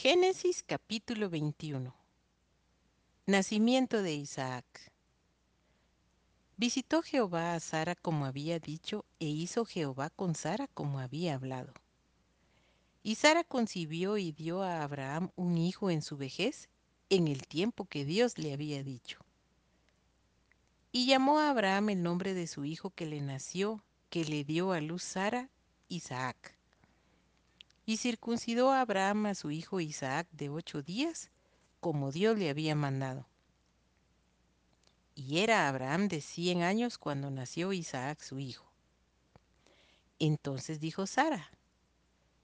Génesis capítulo 21 Nacimiento de Isaac Visitó Jehová a Sara como había dicho, e hizo Jehová con Sara como había hablado. Y Sara concibió y dio a Abraham un hijo en su vejez, en el tiempo que Dios le había dicho. Y llamó a Abraham el nombre de su hijo que le nació, que le dio a luz Sara, Isaac. Y circuncidó a Abraham a su hijo Isaac de ocho días, como Dios le había mandado. Y era Abraham de cien años cuando nació Isaac su hijo. Entonces dijo Sara,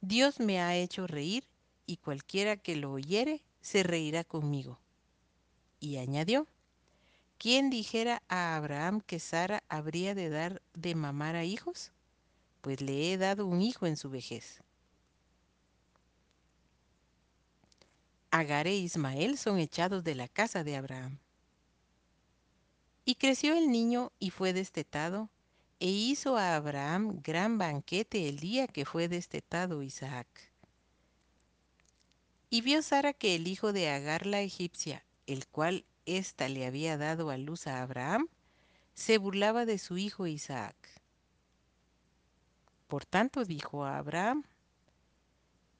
Dios me ha hecho reír, y cualquiera que lo oyere se reirá conmigo. Y añadió, ¿quién dijera a Abraham que Sara habría de dar de mamar a hijos? Pues le he dado un hijo en su vejez. Agar e Ismael son echados de la casa de Abraham. Y creció el niño y fue destetado, e hizo a Abraham gran banquete el día que fue destetado Isaac. Y vio Sara que el hijo de Agar la egipcia, el cual ésta le había dado a luz a Abraham, se burlaba de su hijo Isaac. Por tanto dijo a Abraham,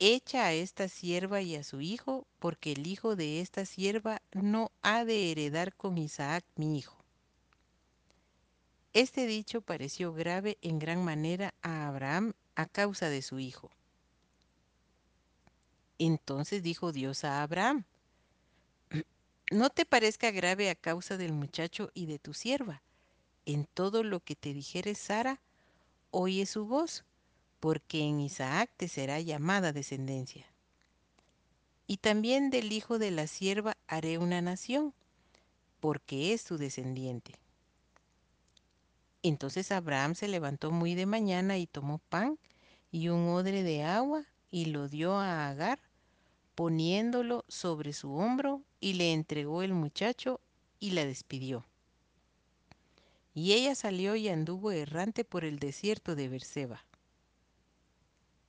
Echa a esta sierva y a su hijo, porque el hijo de esta sierva no ha de heredar con Isaac mi hijo. Este dicho pareció grave en gran manera a Abraham a causa de su hijo. Entonces dijo Dios a Abraham, no te parezca grave a causa del muchacho y de tu sierva. En todo lo que te dijere Sara, oye su voz, porque en Isaac te será llamada descendencia. Y también del hijo de la sierva haré una nación, porque es tu descendiente. Entonces Abraham se levantó muy de mañana y tomó pan y un odre de agua y lo dio a Agar, poniéndolo sobre su hombro y le entregó el muchacho y la despidió. Y ella salió y anduvo errante por el desierto de Berseba.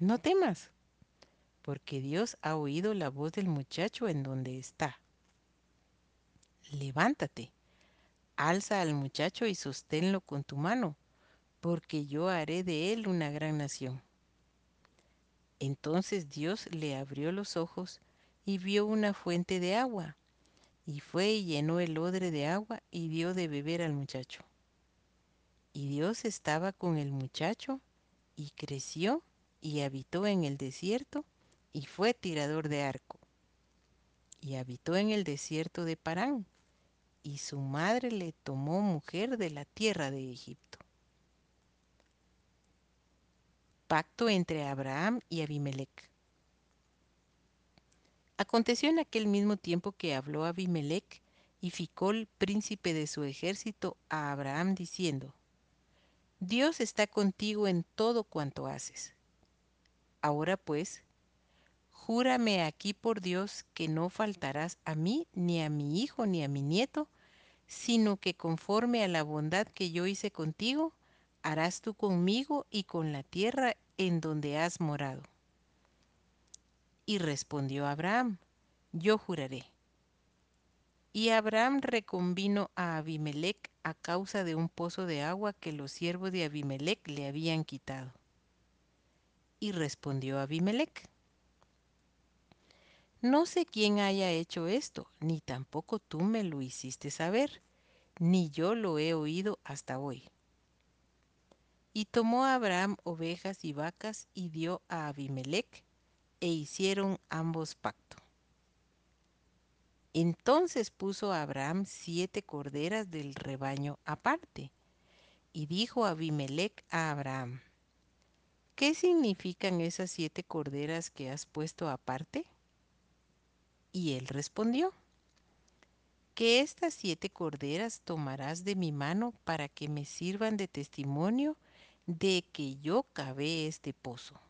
No temas, porque Dios ha oído la voz del muchacho en donde está. Levántate, alza al muchacho y sosténlo con tu mano, porque yo haré de él una gran nación. Entonces Dios le abrió los ojos y vio una fuente de agua, y fue y llenó el odre de agua y dio de beber al muchacho. Y Dios estaba con el muchacho, y creció y habitó en el desierto, y fue tirador de arco. Y habitó en el desierto de Parán, y su madre le tomó mujer de la tierra de Egipto. Pacto entre Abraham y Abimelech. Aconteció en aquel mismo tiempo que habló Abimelech y Ficol, príncipe de su ejército, a Abraham diciendo, Dios está contigo en todo cuanto haces. Ahora pues, júrame aquí por Dios que no faltarás a mí, ni a mi hijo, ni a mi nieto, sino que conforme a la bondad que yo hice contigo, harás tú conmigo y con la tierra en donde has morado. Y respondió Abraham, yo juraré. Y Abraham reconvino a Abimelech a causa de un pozo de agua que los siervos de Abimelech le habían quitado. Y respondió Abimelech, no sé quién haya hecho esto, ni tampoco tú me lo hiciste saber, ni yo lo he oído hasta hoy. Y tomó Abraham ovejas y vacas y dio a Abimelech, e hicieron ambos pacto. Entonces puso Abraham siete corderas del rebaño aparte, y dijo Abimelech a Abraham, ¿qué significan esas siete corderas que has puesto aparte? Y él respondió, que estas siete corderas tomarás de mi mano para que me sirvan de testimonio de que yo cavé este pozo.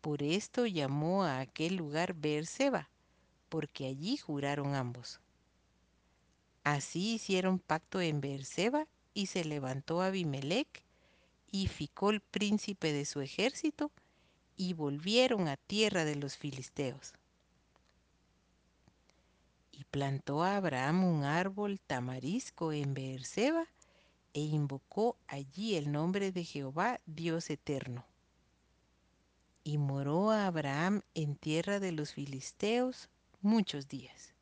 Por esto llamó a aquel lugar Beerseba, porque allí juraron ambos. Así hicieron pacto en Beerseba y se levantó Abimelech y Ficol príncipe de su ejército y volvieron a tierra de los filisteos. Y plantó a Abraham un árbol tamarisco en Beerseba e invocó allí el nombre de Jehová, Dios eterno. Y moró a Abraham en tierra de los filisteos muchos días.